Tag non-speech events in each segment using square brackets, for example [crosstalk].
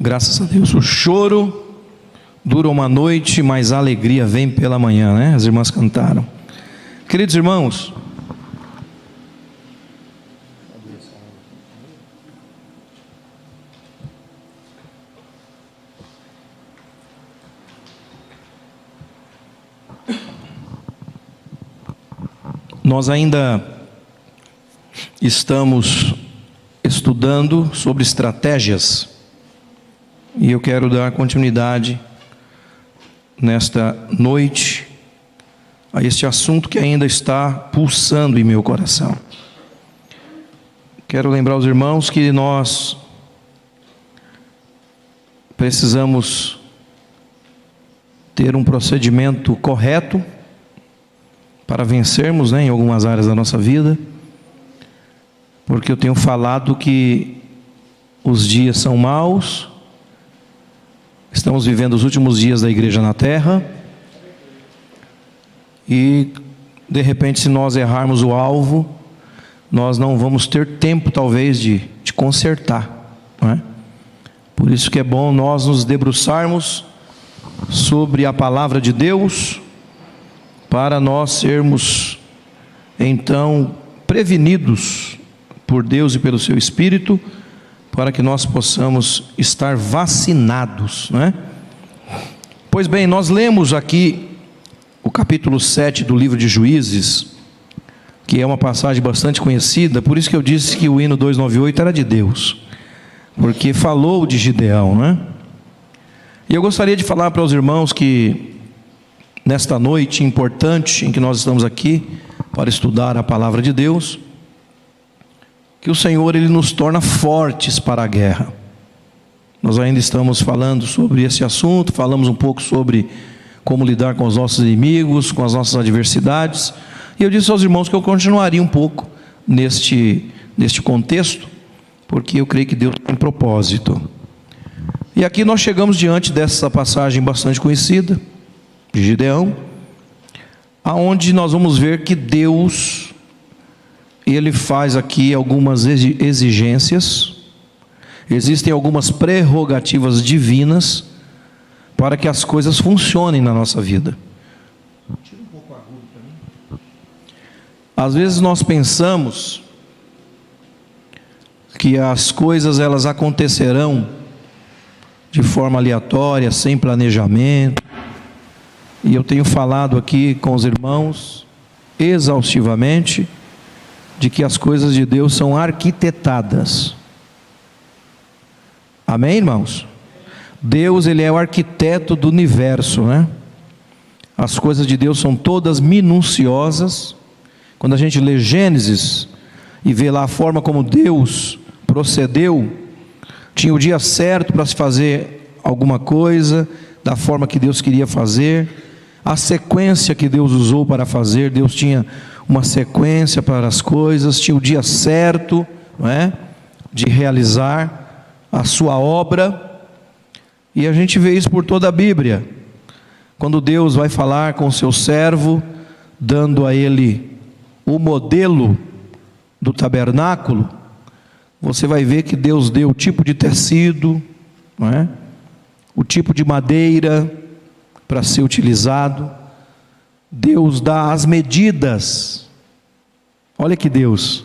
Graças a Deus. O choro dura uma noite, mas a alegria vem pela manhã, né? As irmãs cantaram. Queridos irmãos, nós ainda estamos estudando sobre estratégias e eu quero dar continuidade nesta noite a este assunto que ainda está pulsando em meu coração. Quero lembrar os irmãos que nós precisamos ter um procedimento correto para vencermos né, em algumas áreas da nossa vida, porque eu tenho falado que os dias são maus, Estamos vivendo os últimos dias da igreja na terra. E, de repente, se nós errarmos o alvo, nós não vamos ter tempo, talvez, de, de consertar. É? Por isso que é bom nós nos debruçarmos sobre a palavra de Deus, para nós sermos, então, prevenidos por Deus e pelo seu Espírito para que nós possamos estar vacinados, não é? Pois bem, nós lemos aqui o capítulo 7 do livro de Juízes, que é uma passagem bastante conhecida, por isso que eu disse que o hino 298 era de Deus, porque falou de Gideão, né? E eu gostaria de falar para os irmãos que nesta noite importante em que nós estamos aqui para estudar a palavra de Deus, que o Senhor ele nos torna fortes para a guerra. Nós ainda estamos falando sobre esse assunto, falamos um pouco sobre como lidar com os nossos inimigos, com as nossas adversidades. E eu disse aos irmãos que eu continuaria um pouco neste, neste contexto, porque eu creio que Deus tem propósito. E aqui nós chegamos diante dessa passagem bastante conhecida, de Gideão, aonde nós vamos ver que Deus ele faz aqui algumas exigências, existem algumas prerrogativas divinas para que as coisas funcionem na nossa vida. Às vezes nós pensamos que as coisas elas acontecerão de forma aleatória, sem planejamento. E eu tenho falado aqui com os irmãos exaustivamente de que as coisas de Deus são arquitetadas. Amém, irmãos? Deus, ele é o arquiteto do universo, né? As coisas de Deus são todas minuciosas. Quando a gente lê Gênesis e vê lá a forma como Deus procedeu, tinha o dia certo para se fazer alguma coisa, da forma que Deus queria fazer, a sequência que Deus usou para fazer, Deus tinha uma sequência para as coisas, tinha o dia certo, não é? De realizar a sua obra. E a gente vê isso por toda a Bíblia. Quando Deus vai falar com o seu servo, dando a ele o modelo do tabernáculo, você vai ver que Deus deu o tipo de tecido, não é? o tipo de madeira para ser utilizado Deus dá as medidas. Olha que Deus,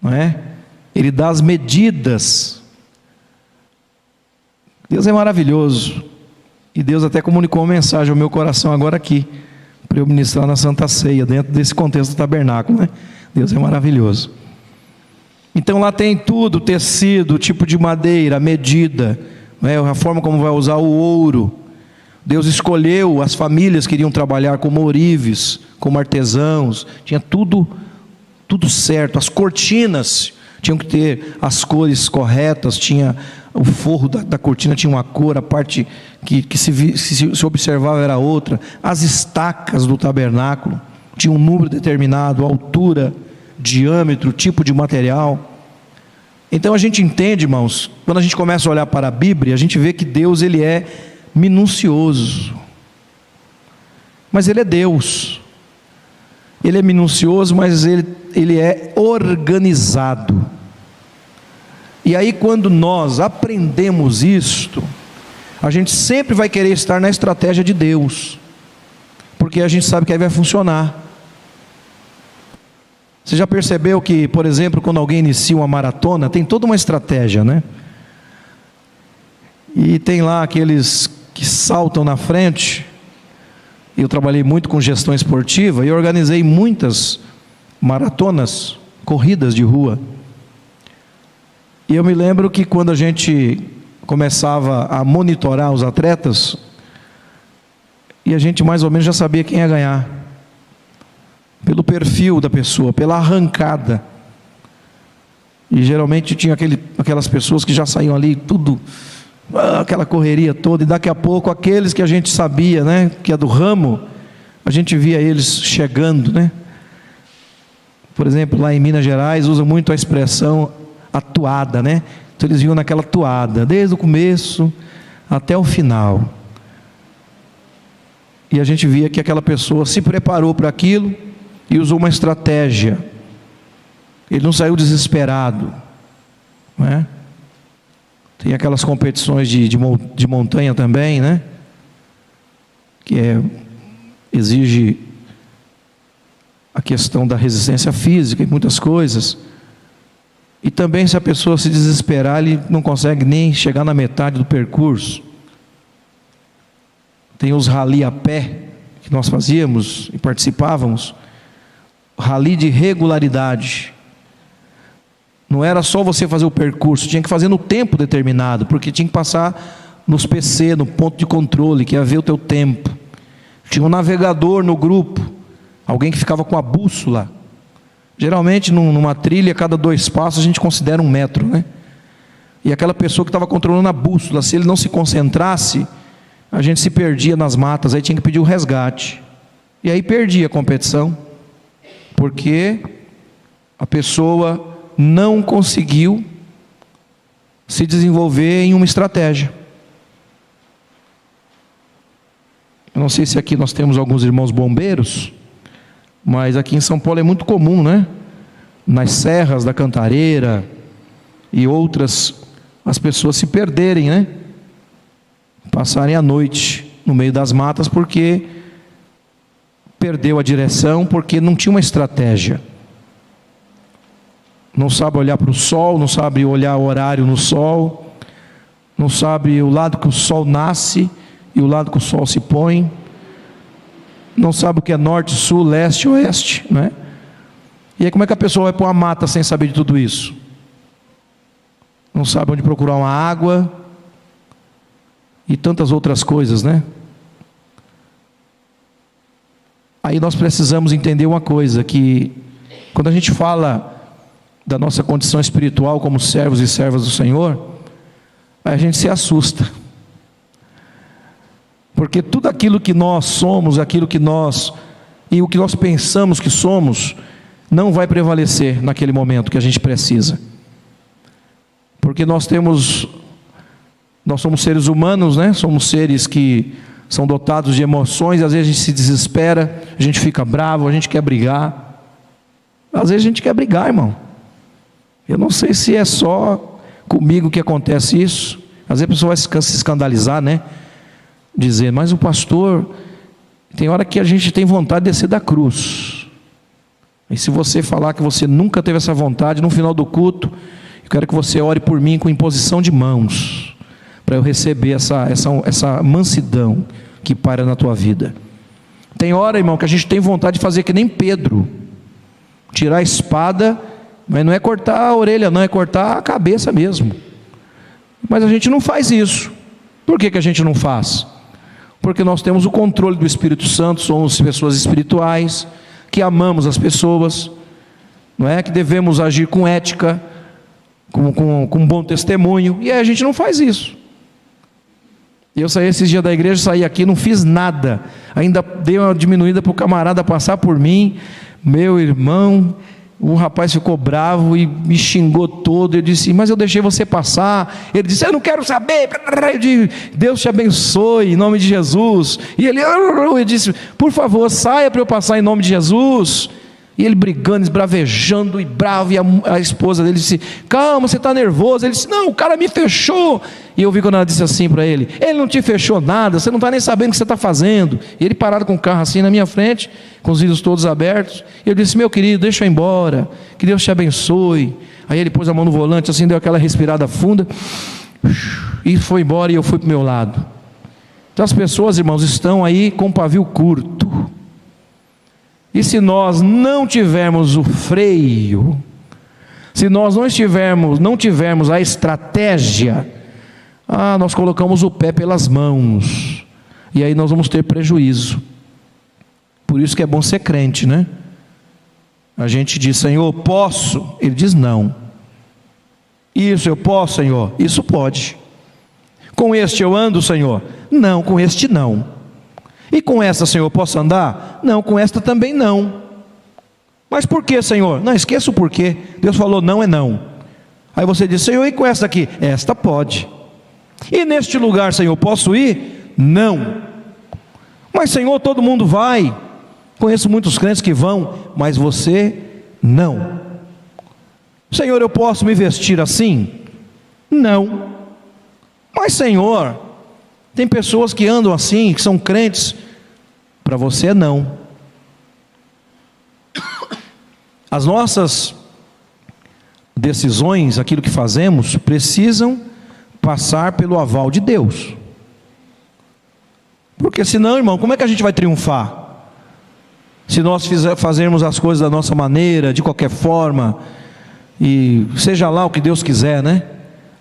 não é? Ele dá as medidas. Deus é maravilhoso. E Deus até comunicou uma mensagem ao meu coração agora aqui, para eu ministrar na Santa Ceia, dentro desse contexto do tabernáculo, né? Deus é maravilhoso. Então lá tem tudo: tecido, tipo de madeira, medida, é? a forma como vai usar o ouro Deus escolheu as famílias que iriam trabalhar como ourives, como artesãos, tinha tudo tudo certo. As cortinas tinham que ter as cores corretas, tinha o forro da, da cortina tinha uma cor, a parte que, que se, se, se observava era outra. As estacas do tabernáculo tinham um número determinado, altura, diâmetro, tipo de material. Então a gente entende, irmãos, quando a gente começa a olhar para a Bíblia, a gente vê que Deus ele é minucioso. Mas Ele é Deus. Ele é minucioso, mas Ele, ele é organizado. E aí, quando nós aprendemos isto, a gente sempre vai querer estar na estratégia de Deus, porque a gente sabe que aí vai funcionar. Você já percebeu que, por exemplo, quando alguém inicia uma maratona, tem toda uma estratégia, né? E tem lá aqueles que saltam na frente. Eu trabalhei muito com gestão esportiva e organizei muitas maratonas, corridas de rua. E eu me lembro que quando a gente começava a monitorar os atletas, e a gente mais ou menos já sabia quem ia ganhar pelo perfil da pessoa, pela arrancada. E geralmente tinha aquele, aquelas pessoas que já saíam ali, tudo, aquela correria toda, e daqui a pouco aqueles que a gente sabia, né, que é do ramo, a gente via eles chegando, né? Por exemplo, lá em Minas Gerais usa muito a expressão atuada, né? Então eles vinham naquela toada, desde o começo até o final. E a gente via que aquela pessoa se preparou para aquilo, e usou uma estratégia. Ele não saiu desesperado. Não é? Tem aquelas competições de, de, de montanha também, né? Que é, exige a questão da resistência física e muitas coisas. E também, se a pessoa se desesperar, ele não consegue nem chegar na metade do percurso. Tem os rali a pé que nós fazíamos e participávamos rali de regularidade. Não era só você fazer o percurso, tinha que fazer no tempo determinado, porque tinha que passar nos PC, no ponto de controle, que ia ver o teu tempo. Tinha um navegador no grupo, alguém que ficava com a bússola. Geralmente, numa trilha, cada dois passos a gente considera um metro, né? E aquela pessoa que estava controlando a bússola, se ele não se concentrasse, a gente se perdia nas matas, aí tinha que pedir o resgate. E aí perdia a competição porque a pessoa não conseguiu se desenvolver em uma estratégia. Eu não sei se aqui nós temos alguns irmãos bombeiros, mas aqui em São Paulo é muito comum, né? Nas serras da Cantareira e outras, as pessoas se perderem, né? Passarem a noite no meio das matas porque perdeu a direção porque não tinha uma estratégia. Não sabe olhar para o sol, não sabe olhar o horário no sol, não sabe o lado que o sol nasce e o lado que o sol se põe, não sabe o que é norte, sul, leste, oeste, né? E aí como é que a pessoa vai para uma mata sem saber de tudo isso? Não sabe onde procurar uma água e tantas outras coisas, né? Aí nós precisamos entender uma coisa: que quando a gente fala da nossa condição espiritual como servos e servas do Senhor, a gente se assusta. Porque tudo aquilo que nós somos, aquilo que nós e o que nós pensamos que somos, não vai prevalecer naquele momento que a gente precisa. Porque nós temos nós somos seres humanos, né? Somos seres que são dotados de emoções, às vezes a gente se desespera, a gente fica bravo, a gente quer brigar. Às vezes a gente quer brigar, irmão. Eu não sei se é só comigo que acontece isso. Às vezes a pessoa vai se escandalizar, né? Dizer, mas o pastor, tem hora que a gente tem vontade de descer da cruz. E se você falar que você nunca teve essa vontade, no final do culto, eu quero que você ore por mim com imposição de mãos para eu receber essa, essa, essa mansidão que para na tua vida. Tem hora, irmão, que a gente tem vontade de fazer que nem Pedro, tirar a espada, mas não é cortar a orelha, não, é cortar a cabeça mesmo. Mas a gente não faz isso. Por que, que a gente não faz? Porque nós temos o controle do Espírito Santo, somos pessoas espirituais, que amamos as pessoas, não é? Que devemos agir com ética, com, com, com bom testemunho, e a gente não faz isso. Eu saí esses dias da igreja, saí aqui, não fiz nada. Ainda dei uma diminuída para o camarada passar por mim. Meu irmão, o rapaz ficou bravo e me xingou todo. Eu disse, mas eu deixei você passar. Ele disse, eu não quero saber. Eu disse, Deus te abençoe em nome de Jesus. E ele, eu disse, por favor, saia para eu passar em nome de Jesus. E ele brigando, esbravejando e bravo, e a, a esposa dele disse: Calma, você está nervoso. Ele disse: Não, o cara me fechou. E eu vi quando ela disse assim para ele: Ele não te fechou nada, você não está nem sabendo o que você está fazendo. E ele parado com o carro assim na minha frente, com os vidros todos abertos. E eu disse: Meu querido, deixa eu ir embora, que Deus te abençoe. Aí ele pôs a mão no volante, assim, deu aquela respirada funda, e foi embora. E eu fui para o meu lado. Então as pessoas, irmãos, estão aí com pavio curto e se nós não tivermos o freio, se nós não estivermos, não tivermos a estratégia, ah, nós colocamos o pé pelas mãos. E aí nós vamos ter prejuízo. Por isso que é bom ser crente, né? A gente diz, Senhor, posso? Ele diz não. Isso eu posso, Senhor? Isso pode. Com este eu ando, Senhor? Não, com este não. E com essa, Senhor, posso andar? Não, com esta também não. Mas por que, Senhor? Não, esqueça o porquê. Deus falou não é não. Aí você diz, Senhor, e com esta aqui? Esta pode. E neste lugar, Senhor, posso ir? Não. Mas, Senhor, todo mundo vai. Conheço muitos crentes que vão, mas você não. Senhor, eu posso me vestir assim? Não. Mas, Senhor, tem pessoas que andam assim, que são crentes, para você não. As nossas decisões, aquilo que fazemos, precisam passar pelo aval de Deus. Porque senão, irmão, como é que a gente vai triunfar? Se nós fazermos as coisas da nossa maneira, de qualquer forma, e seja lá o que Deus quiser, né?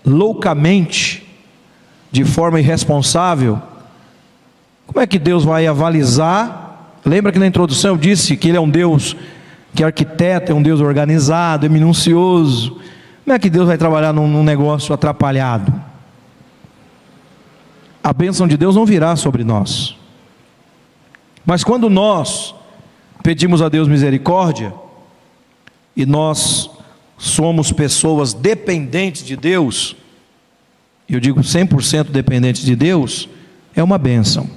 Loucamente, de forma irresponsável, como é que Deus vai avalizar? Lembra que na introdução eu disse que Ele é um Deus que arquiteta, é um Deus organizado, é minucioso. Como é que Deus vai trabalhar num, num negócio atrapalhado? A bênção de Deus não virá sobre nós. Mas quando nós pedimos a Deus misericórdia, e nós somos pessoas dependentes de Deus, eu digo 100% dependente de Deus, é uma bênção.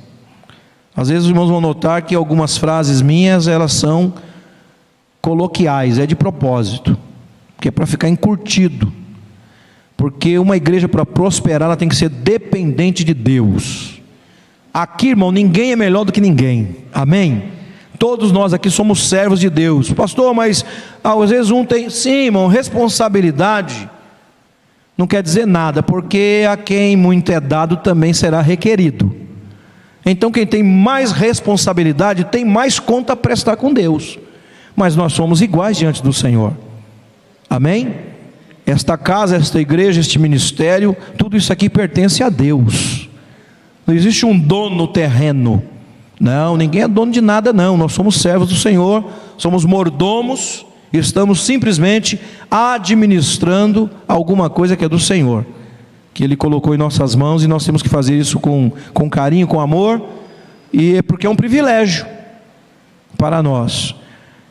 Às vezes os irmãos vão notar que algumas frases minhas, elas são coloquiais, é de propósito, que é para ficar encurtido. Porque uma igreja para prosperar, ela tem que ser dependente de Deus. Aqui, irmão, ninguém é melhor do que ninguém. Amém? Todos nós aqui somos servos de Deus. Pastor, mas às vezes um tem, sim, irmão, responsabilidade não quer dizer nada, porque a quem muito é dado também será requerido. Então, quem tem mais responsabilidade tem mais conta a prestar com Deus, mas nós somos iguais diante do Senhor, amém? Esta casa, esta igreja, este ministério, tudo isso aqui pertence a Deus, não existe um dono terreno, não, ninguém é dono de nada, não, nós somos servos do Senhor, somos mordomos Estamos simplesmente administrando alguma coisa que é do Senhor, que Ele colocou em nossas mãos e nós temos que fazer isso com, com carinho, com amor, e é porque é um privilégio para nós.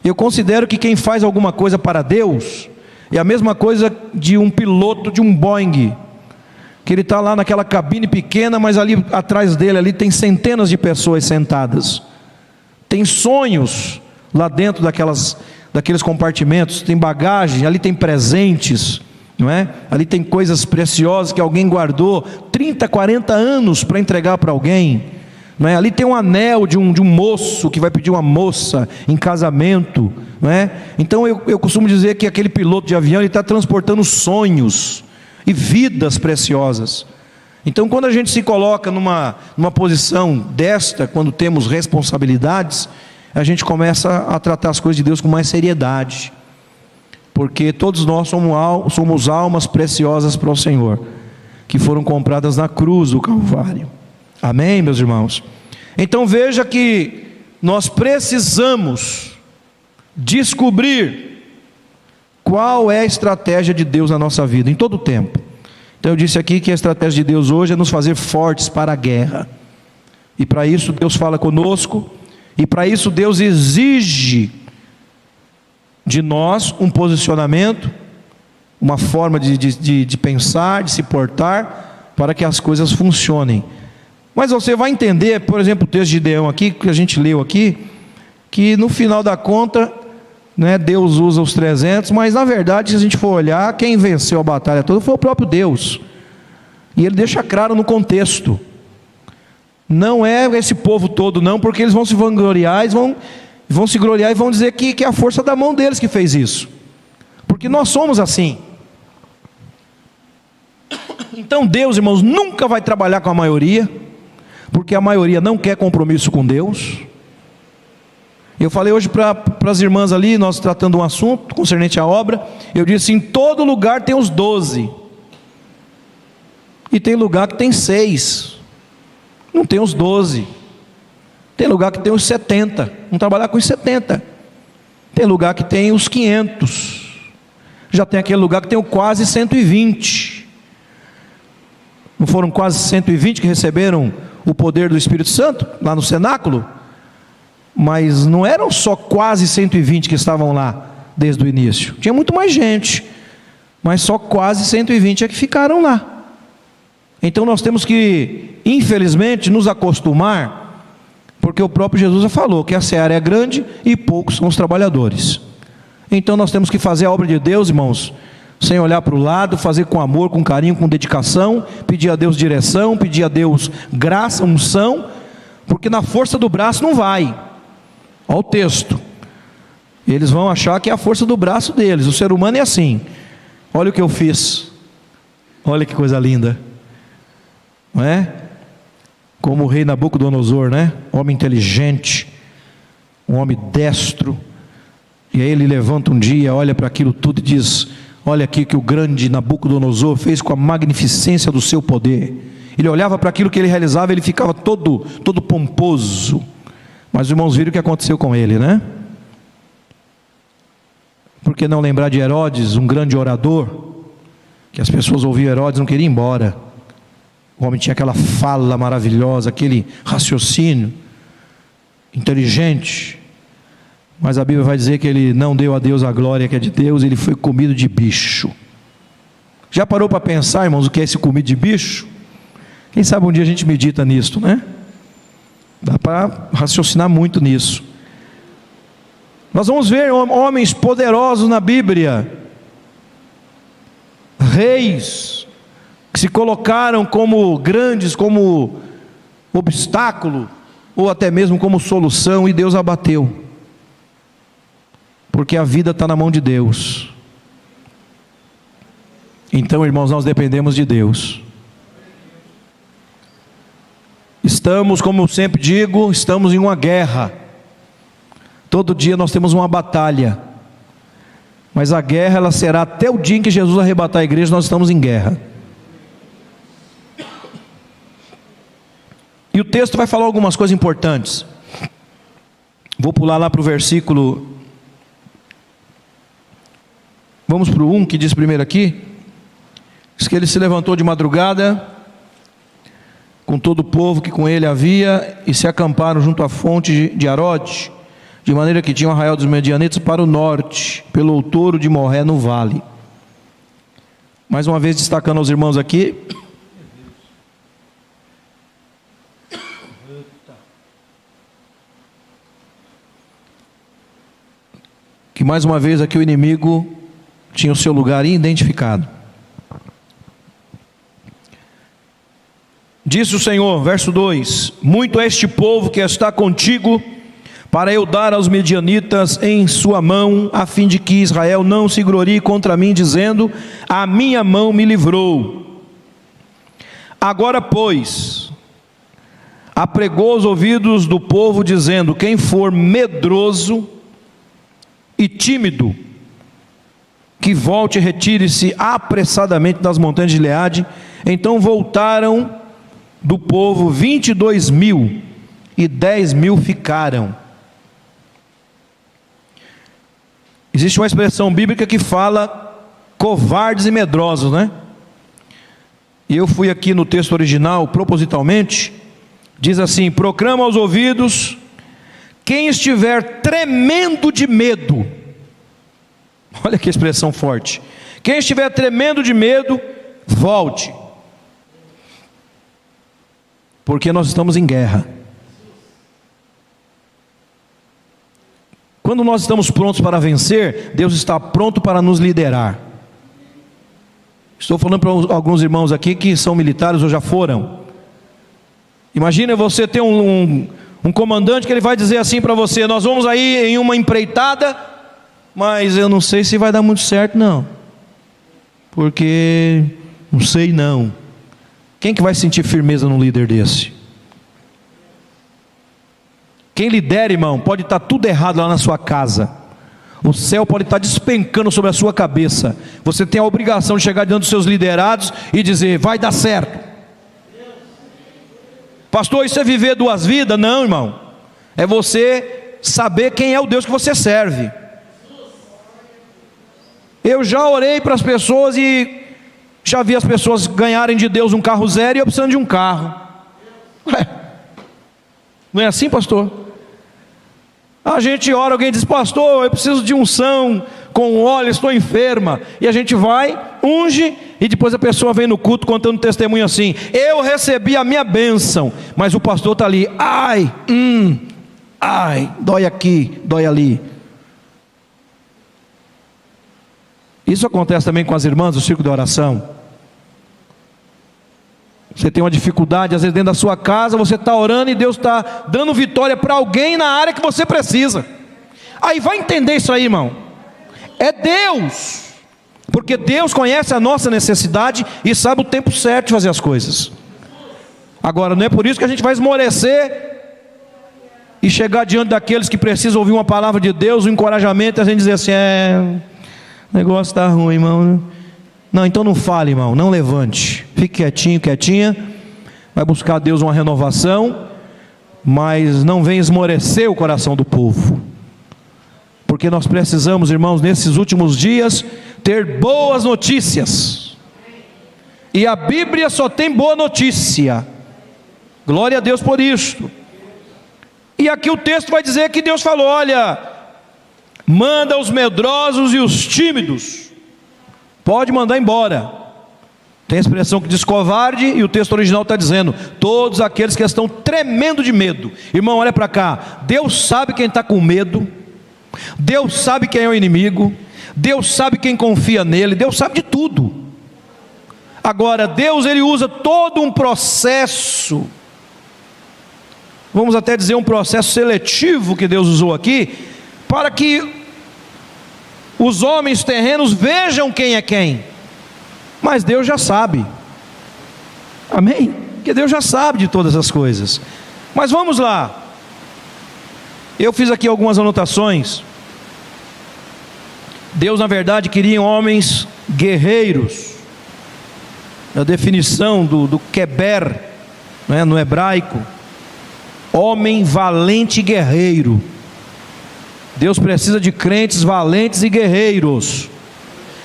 Eu considero que quem faz alguma coisa para Deus é a mesma coisa de um piloto de um Boeing, que ele está lá naquela cabine pequena, mas ali atrás dele ali tem centenas de pessoas sentadas, tem sonhos lá dentro daquelas daqueles compartimentos, tem bagagem, ali tem presentes, não é? Ali tem coisas preciosas que alguém guardou 30, 40 anos para entregar para alguém. Não é? Ali tem um anel de um, de um moço que vai pedir uma moça em casamento. Não é? Então eu, eu costumo dizer que aquele piloto de avião está transportando sonhos e vidas preciosas. Então, quando a gente se coloca numa, numa posição desta, quando temos responsabilidades, a gente começa a tratar as coisas de Deus com mais seriedade, porque todos nós somos, almas preciosas para o Senhor, que foram compradas na cruz do Calvário. Amém, meus irmãos? Então veja que nós precisamos descobrir qual é a estratégia de Deus na nossa vida, em todo o tempo. Então eu disse aqui que a estratégia de Deus hoje é nos fazer fortes para a guerra. E para isso Deus fala conosco e para isso Deus exige de nós um posicionamento, uma forma de, de, de, pensar, de se portar, para que as coisas funcionem. Mas você vai entender, por exemplo, o texto de Deão aqui, que a gente leu aqui, que no final da conta, né, Deus usa os 300, mas na verdade, se a gente for olhar, quem venceu a batalha toda foi o próprio Deus. E ele deixa claro no contexto. Não é esse povo todo, não, porque eles vão se vangloriar, eles vão, vão se gloriar e vão dizer que, que é a força da mão deles que fez isso. Porque nós somos assim. Então Deus, irmãos, nunca vai trabalhar com a maioria, porque a maioria não quer compromisso com Deus. Eu falei hoje para as irmãs ali, nós tratando um assunto concernente à obra, eu disse: em todo lugar tem os doze, e tem lugar que tem seis, não tem os doze, tem lugar que tem os setenta, vamos trabalhar com os setenta, tem lugar que tem os quinhentos, já tem aquele lugar que tem o quase 120, não foram quase 120 que receberam o poder do Espírito Santo lá no cenáculo? mas não eram só quase 120 que estavam lá desde o início. Tinha muito mais gente, mas só quase 120 é que ficaram lá. Então nós temos que, infelizmente, nos acostumar, porque o próprio Jesus já falou que a seara é grande e poucos são os trabalhadores. Então nós temos que fazer a obra de Deus, irmãos, sem olhar para o lado, fazer com amor, com carinho, com dedicação, pedir a Deus direção, pedir a Deus graça, unção, porque na força do braço não vai. Olha o texto. Eles vão achar que é a força do braço deles. O ser humano é assim. Olha o que eu fiz. Olha que coisa linda. Não é? Como o rei Nabucodonosor, né? Homem inteligente, um homem destro. E aí ele levanta um dia, olha para aquilo tudo e diz: Olha aqui que o grande Nabucodonosor fez com a magnificência do seu poder. Ele olhava para aquilo que ele realizava, ele ficava todo, todo pomposo mas os irmãos viram o que aconteceu com ele, né? Por que não lembrar de Herodes, um grande orador, que as pessoas ouviam Herodes não queriam ir embora. O homem tinha aquela fala maravilhosa, aquele raciocínio inteligente. Mas a Bíblia vai dizer que ele não deu a Deus a glória que é de Deus, ele foi comido de bicho. Já parou para pensar, irmãos, o que é esse comido de bicho? Quem sabe um dia a gente medita nisso, né? Dá para raciocinar muito nisso. Nós vamos ver homens poderosos na Bíblia, reis, que se colocaram como grandes, como obstáculo, ou até mesmo como solução, e Deus abateu, porque a vida está na mão de Deus. Então, irmãos, nós dependemos de Deus. Estamos, como eu sempre digo, estamos em uma guerra. Todo dia nós temos uma batalha. Mas a guerra ela será até o dia em que Jesus arrebatar a igreja, nós estamos em guerra. E o texto vai falar algumas coisas importantes. Vou pular lá para o versículo. Vamos para o 1 que diz primeiro aqui. Diz que ele se levantou de madrugada com todo o povo que com ele havia, e se acamparam junto à fonte de Arode, de maneira que tinham o arraial dos medianitas para o norte, pelo outouro de Morré no vale. Mais uma vez destacando aos irmãos aqui, mais uma vez aqui o inimigo tinha o seu lugar identificado. Disse o Senhor, verso 2: Muito é este povo que está contigo, para eu dar aos medianitas em sua mão, a fim de que Israel não se glorie contra mim, dizendo: A minha mão me livrou. Agora, pois, apregou os ouvidos do povo, dizendo: Quem for medroso e tímido, que volte e retire-se apressadamente das montanhas de Leade. Então voltaram do povo, 22 mil, e 10 mil ficaram. Existe uma expressão bíblica que fala covardes e medrosos, né? E eu fui aqui no texto original, propositalmente, diz assim: proclama aos ouvidos, quem estiver tremendo de medo, olha que expressão forte, quem estiver tremendo de medo, volte porque nós estamos em guerra. Quando nós estamos prontos para vencer, Deus está pronto para nos liderar. Estou falando para alguns irmãos aqui que são militares ou já foram. Imagina você ter um, um, um comandante que ele vai dizer assim para você: Nós vamos aí em uma empreitada, mas eu não sei se vai dar muito certo, não, porque não sei não. Quem que vai sentir firmeza num líder desse? Quem lidera, irmão, pode estar tudo errado lá na sua casa. O céu pode estar despencando sobre a sua cabeça. Você tem a obrigação de chegar diante dos seus liderados e dizer: vai dar certo. Pastor, isso é viver duas vidas? Não, irmão. É você saber quem é o Deus que você serve. Eu já orei para as pessoas e já vi as pessoas ganharem de Deus um carro zero e eu precisando de um carro. Ué, não é assim, pastor? A gente ora, alguém diz, pastor, eu preciso de unção com óleo, estou enferma. E a gente vai, unge, e depois a pessoa vem no culto contando testemunho assim: Eu recebi a minha bênção, mas o pastor está ali, ai, hum, ai, dói aqui, dói ali. Isso acontece também com as irmãs do circo de oração. Você tem uma dificuldade, às vezes dentro da sua casa, você está orando e Deus está dando vitória para alguém na área que você precisa. Aí vai entender isso aí, irmão. É Deus, porque Deus conhece a nossa necessidade e sabe o tempo certo de fazer as coisas. Agora, não é por isso que a gente vai esmorecer e chegar diante daqueles que precisam ouvir uma palavra de Deus, um encorajamento, e a gente dizer assim: é, o negócio está ruim, irmão. Não, então não fale, irmão, não levante. Fique quietinho, quietinha. Vai buscar a Deus uma renovação, mas não venha esmorecer o coração do povo. Porque nós precisamos, irmãos, nesses últimos dias, ter boas notícias. E a Bíblia só tem boa notícia. Glória a Deus por isso. E aqui o texto vai dizer que Deus falou: olha, manda os medrosos e os tímidos Pode mandar embora. Tem a expressão que diz covarde, e o texto original está dizendo: todos aqueles que estão tremendo de medo. Irmão, olha para cá. Deus sabe quem está com medo, Deus sabe quem é o inimigo, Deus sabe quem confia nele, Deus sabe de tudo. Agora, Deus ele usa todo um processo, vamos até dizer um processo seletivo que Deus usou aqui, para que os homens terrenos vejam quem é quem, mas Deus já sabe, amém? Porque Deus já sabe de todas as coisas, mas vamos lá, eu fiz aqui algumas anotações. Deus, na verdade, queria homens guerreiros. A definição do, do Keber, né, no hebraico, homem valente guerreiro. Deus precisa de crentes valentes e guerreiros.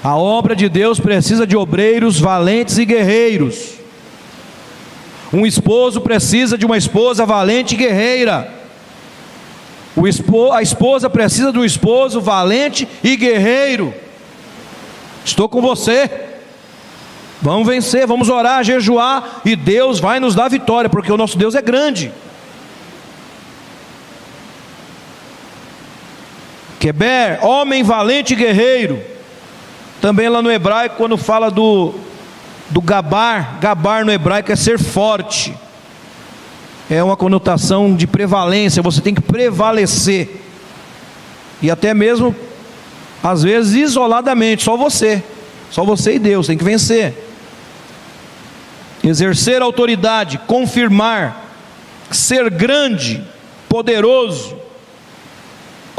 A obra de Deus precisa de obreiros valentes e guerreiros. Um esposo precisa de uma esposa valente e guerreira. A esposa precisa um esposo valente e guerreiro. Estou com você. Vamos vencer, vamos orar, jejuar e Deus vai nos dar vitória, porque o nosso Deus é grande. Queber, homem valente e guerreiro. Também lá no hebraico, quando fala do, do gabar, gabar no hebraico é ser forte. É uma conotação de prevalência, você tem que prevalecer. E até mesmo, às vezes, isoladamente, só você. Só você e Deus, tem que vencer. Exercer autoridade, confirmar, ser grande, poderoso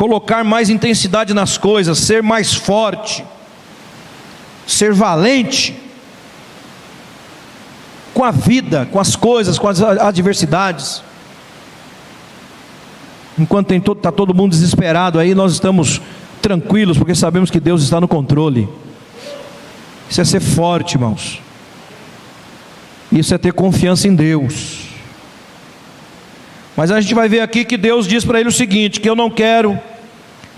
colocar mais intensidade nas coisas, ser mais forte, ser valente com a vida, com as coisas, com as adversidades. Enquanto está todo, mundo desesperado aí, nós estamos tranquilos, porque sabemos que Deus está no controle. Isso é ser forte, irmãos. Isso é ter confiança em Deus. Mas a gente vai ver aqui que Deus diz para ele o seguinte: que eu não quero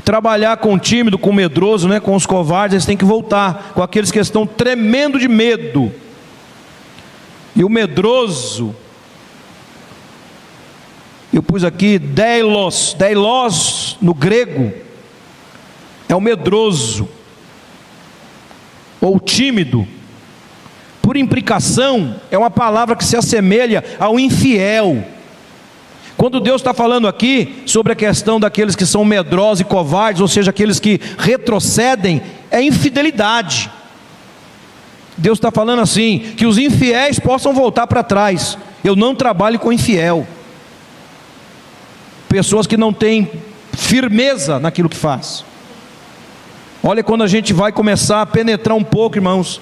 trabalhar com o tímido, com o medroso, né, com os covardes, eles têm que voltar com aqueles que estão tremendo de medo. E o medroso, eu pus aqui deilos, deilos no grego, é o medroso, ou tímido. Por implicação, é uma palavra que se assemelha ao infiel. Quando Deus está falando aqui sobre a questão daqueles que são medrosos e covardes, ou seja, aqueles que retrocedem, é infidelidade. Deus está falando assim: que os infiéis possam voltar para trás. Eu não trabalho com infiel. Pessoas que não têm firmeza naquilo que faz. Olha, quando a gente vai começar a penetrar um pouco, irmãos,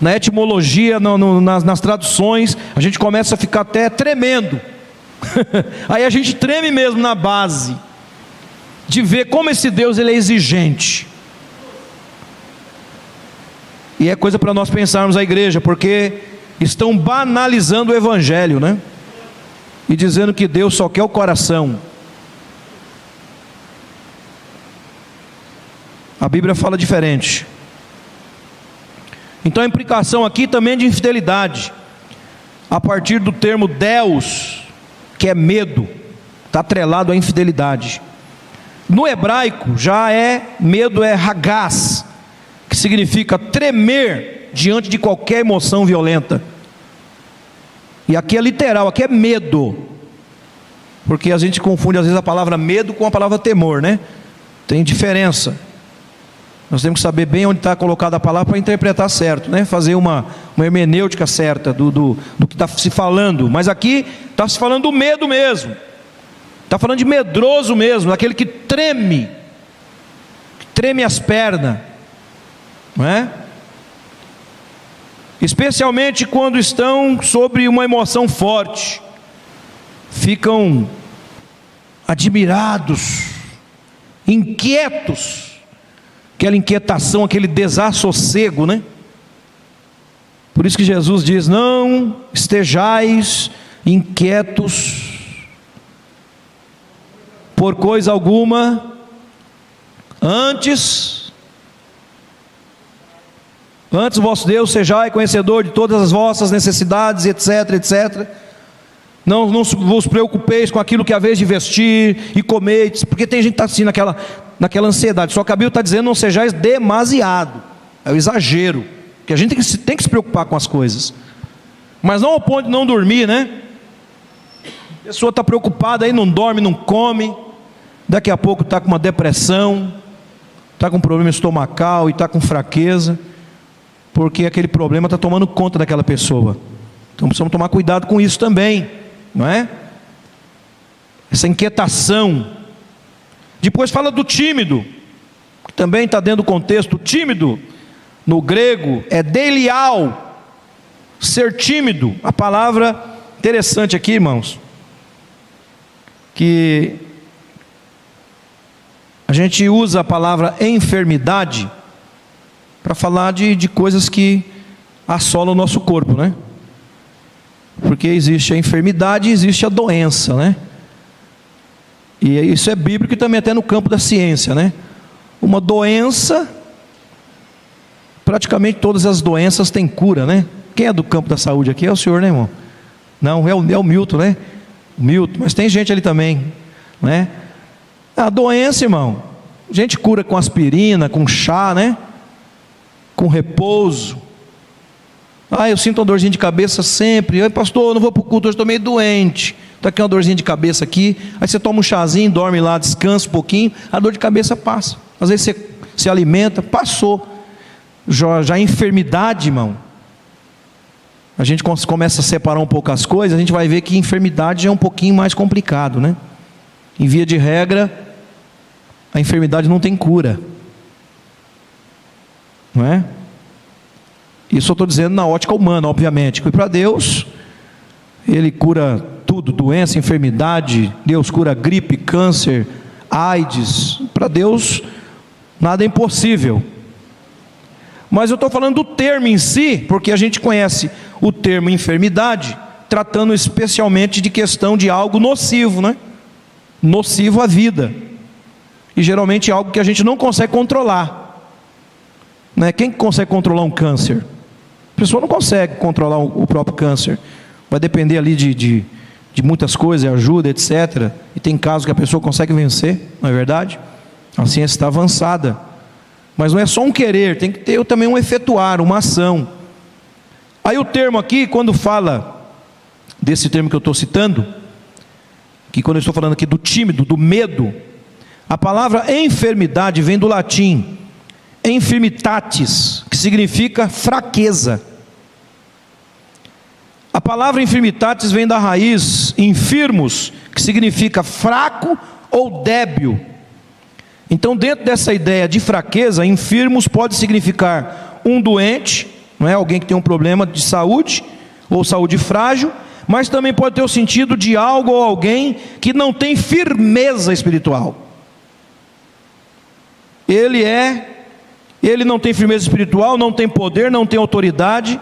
na etimologia, no, no, nas, nas traduções, a gente começa a ficar até tremendo. [laughs] Aí a gente treme mesmo na base de ver como esse Deus ele é exigente. E é coisa para nós pensarmos a igreja, porque estão banalizando o evangelho, né? E dizendo que Deus só quer o coração. A Bíblia fala diferente. Então a implicação aqui também é de infidelidade. A partir do termo Deus, que é medo, está atrelado à infidelidade. No hebraico já é medo é ragaz, significa tremer diante de qualquer emoção violenta. E aqui é literal, aqui é medo. Porque a gente confunde às vezes a palavra medo com a palavra temor, né? Tem diferença. Nós temos que saber bem onde está colocada a palavra para interpretar certo, né? fazer uma, uma hermenêutica certa do, do, do que está se falando. Mas aqui está se falando do medo mesmo, está falando de medroso mesmo, daquele que treme, que treme as pernas, não é? Especialmente quando estão sobre uma emoção forte, ficam admirados, inquietos, aquela inquietação, aquele desassossego, né? Por isso que Jesus diz: Não estejais inquietos por coisa alguma, antes, antes vosso Deus sejai conhecedor de todas as vossas necessidades, etc, etc. Não, não vos preocupeis com aquilo que é vez de vestir e comer, porque tem gente que está assim naquela, naquela ansiedade. Só que a Bíblia está dizendo: não sejais demasiado, é o exagero, que a gente tem que, se, tem que se preocupar com as coisas, mas não ao ponto de não dormir, né? A pessoa está preocupada aí, não dorme, não come, daqui a pouco está com uma depressão, está com problema estomacal e está com fraqueza, porque aquele problema está tomando conta daquela pessoa. Então precisamos tomar cuidado com isso também, não é? Essa inquietação depois fala do tímido, que também está dentro do contexto. Tímido, no grego, é delial. Ser tímido, a palavra interessante aqui, irmãos, que a gente usa a palavra enfermidade para falar de, de coisas que assolam o nosso corpo, né? Porque existe a enfermidade existe a doença, né? E isso é bíblico e também até no campo da ciência, né? Uma doença, praticamente todas as doenças têm cura, né? Quem é do campo da saúde aqui é o senhor, né, irmão? Não, é o, é o Milton, né? Milton, mas tem gente ali também, né? A doença, irmão, a gente cura com aspirina, com chá, né? Com repouso. Ah, eu sinto uma dorzinha de cabeça sempre. Ai, pastor, eu não vou para o culto, hoje estou meio doente. Está aqui uma dorzinha de cabeça aqui. Aí você toma um chazinho, dorme lá, descansa um pouquinho, a dor de cabeça passa. Às vezes você se alimenta, passou. Já, já enfermidade, irmão. A gente começa a separar um pouco as coisas, a gente vai ver que enfermidade é um pouquinho mais complicado, né? Em via de regra, a enfermidade não tem cura. Não é? Isso eu estou dizendo na ótica humana, obviamente. Que para Deus, Ele cura tudo, doença, enfermidade, Deus cura gripe, câncer, AIDS. Para Deus, nada é impossível. Mas eu estou falando do termo em si, porque a gente conhece o termo enfermidade, tratando especialmente de questão de algo nocivo, né? Nocivo à vida. E geralmente é algo que a gente não consegue controlar. Né? Quem consegue controlar um câncer? A pessoa não consegue controlar o próprio câncer. Vai depender ali de, de de muitas coisas, ajuda, etc. E tem casos que a pessoa consegue vencer, não é verdade? A ciência está avançada. Mas não é só um querer, tem que ter também um efetuar, uma ação. Aí o termo aqui, quando fala desse termo que eu estou citando, que quando eu estou falando aqui do tímido, do medo, a palavra enfermidade vem do latim infirmitatis, que significa fraqueza. A palavra infirmitatis vem da raiz infirmos, que significa fraco ou débil. Então, dentro dessa ideia de fraqueza, infirmos pode significar um doente, não é alguém que tem um problema de saúde ou saúde frágil, mas também pode ter o sentido de algo ou alguém que não tem firmeza espiritual. Ele é, ele não tem firmeza espiritual, não tem poder, não tem autoridade,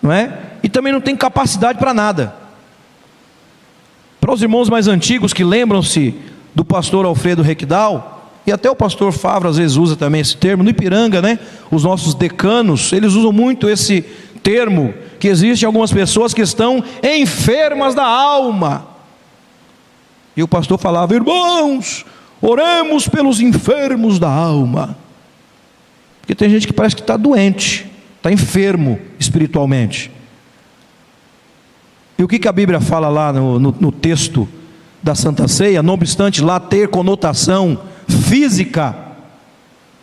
não é? E também não tem capacidade para nada. Para os irmãos mais antigos que lembram-se do pastor Alfredo Requidal, e até o pastor Favro às vezes usa também esse termo, no Ipiranga, né? Os nossos decanos, eles usam muito esse termo que existem algumas pessoas que estão enfermas da alma. E o pastor falava: "Irmãos, oremos pelos enfermos da alma". Porque tem gente que parece que está doente, está enfermo espiritualmente. E o que, que a Bíblia fala lá no, no, no texto da Santa Ceia, não obstante lá ter conotação física,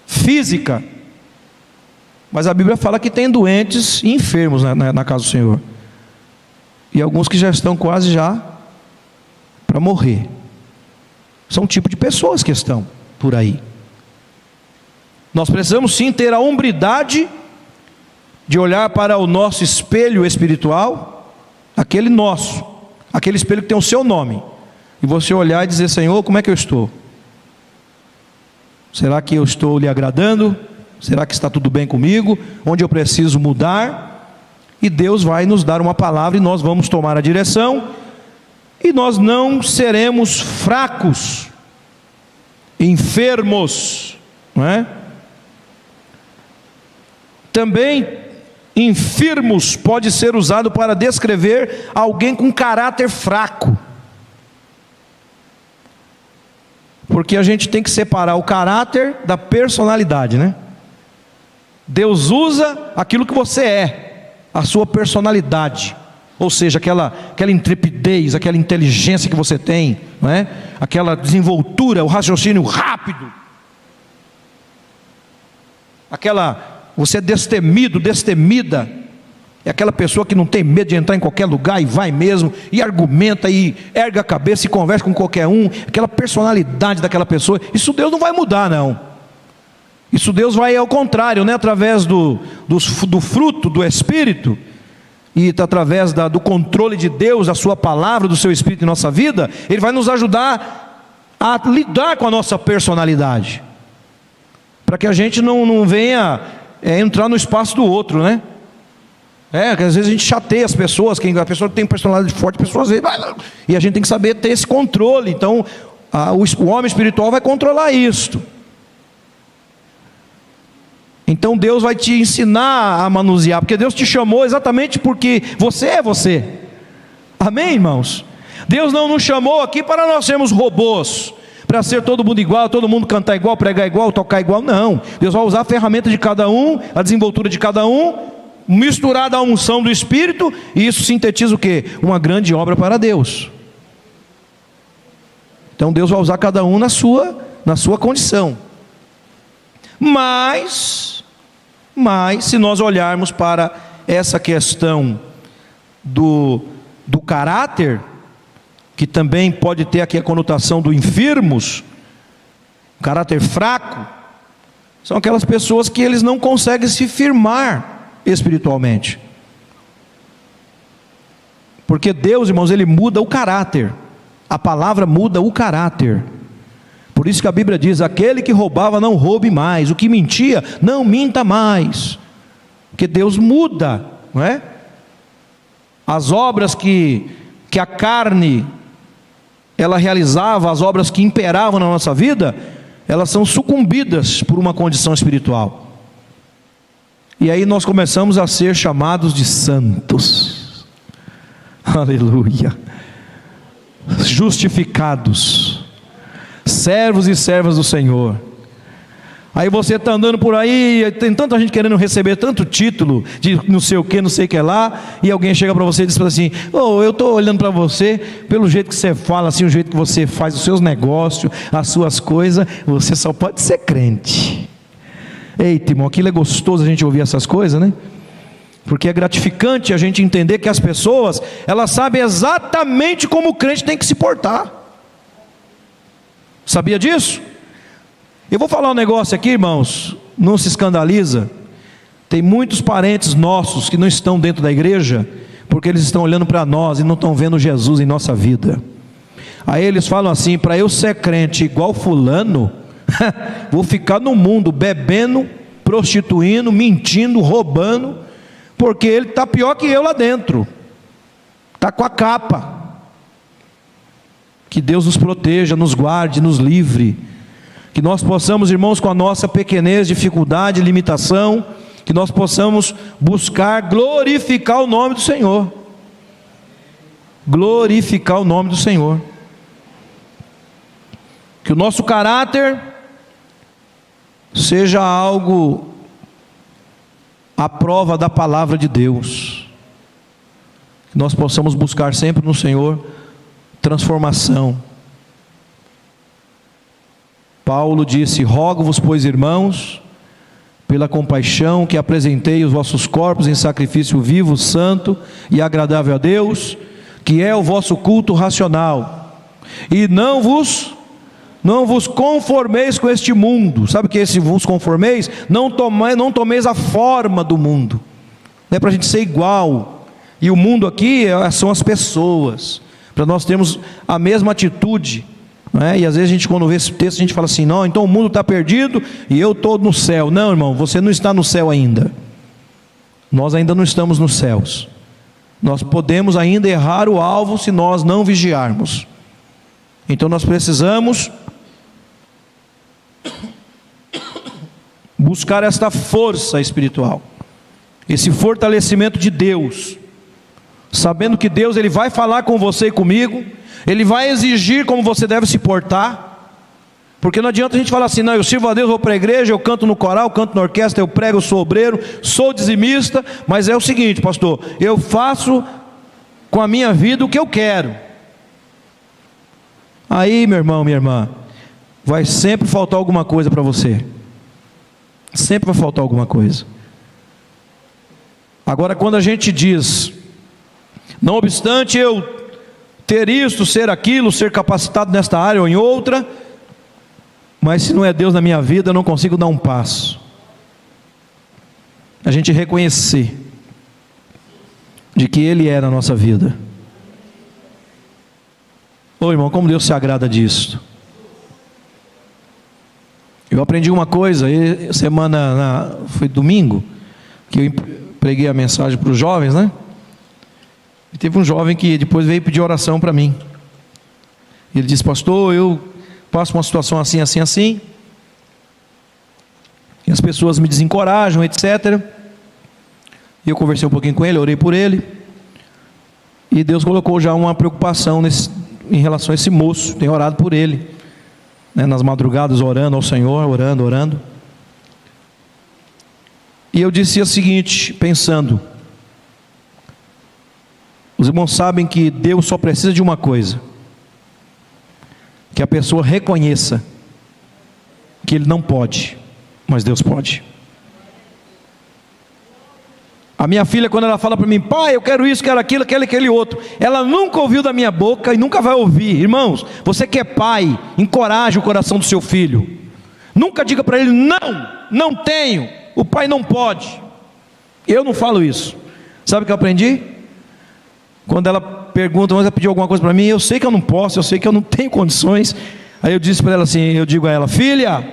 física, mas a Bíblia fala que tem doentes e enfermos na, na, na casa do Senhor. E alguns que já estão quase já para morrer. São o tipo de pessoas que estão por aí. Nós precisamos sim ter a hombridade de olhar para o nosso espelho espiritual, aquele nosso, aquele espelho que tem o seu nome, e você olhar e dizer: Senhor, como é que eu estou? Será que eu estou lhe agradando? Será que está tudo bem comigo? Onde eu preciso mudar? E Deus vai nos dar uma palavra e nós vamos tomar a direção, e nós não seremos fracos, enfermos, não é? Também infirmos pode ser usado para descrever alguém com caráter fraco. Porque a gente tem que separar o caráter da personalidade, né? Deus usa aquilo que você é, a sua personalidade, ou seja, aquela, aquela intrepidez, aquela inteligência que você tem, não é? aquela desenvoltura, o raciocínio rápido, aquela, você é destemido, destemida, é aquela pessoa que não tem medo de entrar em qualquer lugar e vai mesmo, e argumenta, e erga a cabeça e conversa com qualquer um, aquela personalidade daquela pessoa, isso Deus não vai mudar, não. Isso Deus vai ao contrário, né? através do, do, do fruto do Espírito, e através da, do controle de Deus, a Sua palavra, do Seu Espírito em nossa vida, Ele vai nos ajudar a lidar com a nossa personalidade, para que a gente não, não venha é, entrar no espaço do outro, né? É, que às vezes a gente chateia as pessoas, quem a pessoa tem personalidade forte, a pessoa às vezes, e a gente tem que saber ter esse controle. Então, a, o, o homem espiritual vai controlar isto. Então Deus vai te ensinar a manusear, porque Deus te chamou exatamente porque você é você. Amém, irmãos? Deus não nos chamou aqui para nós sermos robôs, para ser todo mundo igual, todo mundo cantar igual, pregar igual, tocar igual. Não. Deus vai usar a ferramenta de cada um, a desenvoltura de cada um, misturada à unção do Espírito, e isso sintetiza o que? Uma grande obra para Deus. Então Deus vai usar cada um na sua, na sua condição. Mas mas, se nós olharmos para essa questão do, do caráter, que também pode ter aqui a conotação do enfermos, caráter fraco, são aquelas pessoas que eles não conseguem se firmar espiritualmente. Porque Deus, irmãos, ele muda o caráter. A palavra muda o caráter. Por isso que a Bíblia diz: aquele que roubava não roube mais, o que mentia não minta mais. Porque Deus muda, não é? As obras que, que a carne ela realizava, as obras que imperavam na nossa vida, elas são sucumbidas por uma condição espiritual. E aí nós começamos a ser chamados de santos. [laughs] Aleluia. Justificados servos e servas do Senhor. Aí você está andando por aí, tem tanta gente querendo receber tanto título de não sei o que, não sei o que lá, e alguém chega para você e diz assim: Oh, eu estou olhando para você, pelo jeito que você fala, assim, o jeito que você faz os seus negócios, as suas coisas, você só pode ser crente. Eita, irmão, aquilo é gostoso a gente ouvir essas coisas, né? Porque é gratificante a gente entender que as pessoas, elas sabem exatamente como o crente tem que se portar. Sabia disso? Eu vou falar um negócio aqui, irmãos, não se escandaliza. Tem muitos parentes nossos que não estão dentro da igreja, porque eles estão olhando para nós e não estão vendo Jesus em nossa vida. Aí eles falam assim: para eu ser crente igual Fulano, [laughs] vou ficar no mundo bebendo, prostituindo, mentindo, roubando, porque ele está pior que eu lá dentro, está com a capa. Que Deus nos proteja, nos guarde, nos livre que nós possamos, irmãos, com a nossa pequenez, dificuldade, limitação, que nós possamos buscar glorificar o nome do Senhor. Glorificar o nome do Senhor. Que o nosso caráter seja algo à prova da palavra de Deus. Que nós possamos buscar sempre no Senhor transformação Paulo disse: Rogo-vos, pois, irmãos, pela compaixão que apresentei os vossos corpos em sacrifício vivo, santo e agradável a Deus, que é o vosso culto racional, e não vos não vos conformeis com este mundo. Sabe o que é esse vos conformeis? Não tomeis, não tomeis a forma do mundo. Não é para a gente ser igual. E o mundo aqui é, são as pessoas. Para nós termos a mesma atitude é? E às vezes a gente, quando vê esse texto, a gente fala assim: não, então o mundo está perdido e eu estou no céu. Não, irmão, você não está no céu ainda. Nós ainda não estamos nos céus. Nós podemos ainda errar o alvo se nós não vigiarmos. Então nós precisamos buscar esta força espiritual, esse fortalecimento de Deus, sabendo que Deus ele vai falar com você e comigo ele vai exigir como você deve se portar. Porque não adianta a gente falar assim, não, eu sirvo a Deus, vou para a igreja, eu canto no coral, canto na orquestra, eu prego, eu sou obreiro, sou dizimista, mas é o seguinte, pastor, eu faço com a minha vida o que eu quero. Aí, meu irmão, minha irmã, vai sempre faltar alguma coisa para você. Sempre vai faltar alguma coisa. Agora, quando a gente diz, não obstante eu ter isso, ser aquilo, ser capacitado nesta área ou em outra, mas se não é Deus na minha vida, eu não consigo dar um passo. A gente reconhecer de que Ele é na nossa vida. Ô irmão, como Deus se agrada disso. Eu aprendi uma coisa, semana, na, foi domingo, que eu preguei a mensagem para os jovens, né? E teve um jovem que depois veio pedir oração para mim. Ele disse: Pastor, eu passo uma situação assim, assim, assim. E as pessoas me desencorajam, etc. E eu conversei um pouquinho com ele, orei por ele. E Deus colocou já uma preocupação nesse, em relação a esse moço. Tenho orado por ele. Né, nas madrugadas, orando ao Senhor, orando, orando. E eu disse o seguinte, pensando: os irmãos sabem que Deus só precisa de uma coisa: que a pessoa reconheça que Ele não pode, mas Deus pode. A minha filha, quando ela fala para mim, pai, eu quero isso, quero aquilo, quero aquele outro, ela nunca ouviu da minha boca e nunca vai ouvir. Irmãos, você que é pai, encoraje o coração do seu filho. Nunca diga para ele, não, não tenho, o pai não pode. Eu não falo isso. Sabe o que eu aprendi? Quando ela pergunta, mas ela pediu alguma coisa para mim, eu sei que eu não posso, eu sei que eu não [laughs] tenho condições. Aí eu disse para ela assim, eu digo a ela, filha,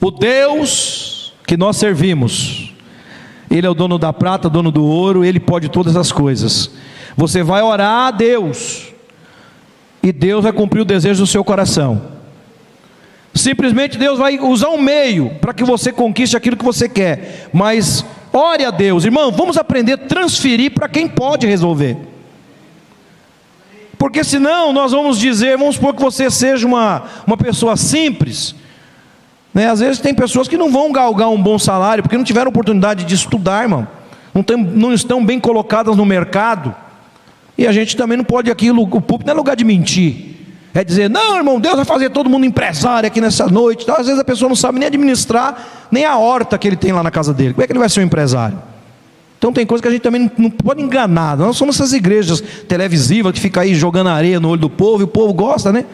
o Deus que nós servimos, Ele é o dono da prata, dono do ouro, Ele pode todas as coisas. Você vai orar a Deus, e Deus vai cumprir o desejo do seu coração. Simplesmente Deus vai usar um meio para que você conquiste aquilo que você quer, mas Ore a Deus, irmão, vamos aprender a transferir para quem pode resolver. Porque senão nós vamos dizer, vamos supor que você seja uma, uma pessoa simples, Né? Às vezes tem pessoas que não vão galgar um bom salário porque não tiveram oportunidade de estudar, irmão. Não, tem, não estão bem colocadas no mercado. E a gente também não pode aquilo, o público não é lugar de mentir. É dizer, não, irmão, Deus vai fazer todo mundo empresário aqui nessa noite. Então, às vezes a pessoa não sabe nem administrar, nem a horta que ele tem lá na casa dele. Como é que ele vai ser um empresário? Então tem coisa que a gente também não, pode enganar. Nós somos essas igrejas televisivas que ficam aí jogando areia no olho do povo, e o povo gosta, né?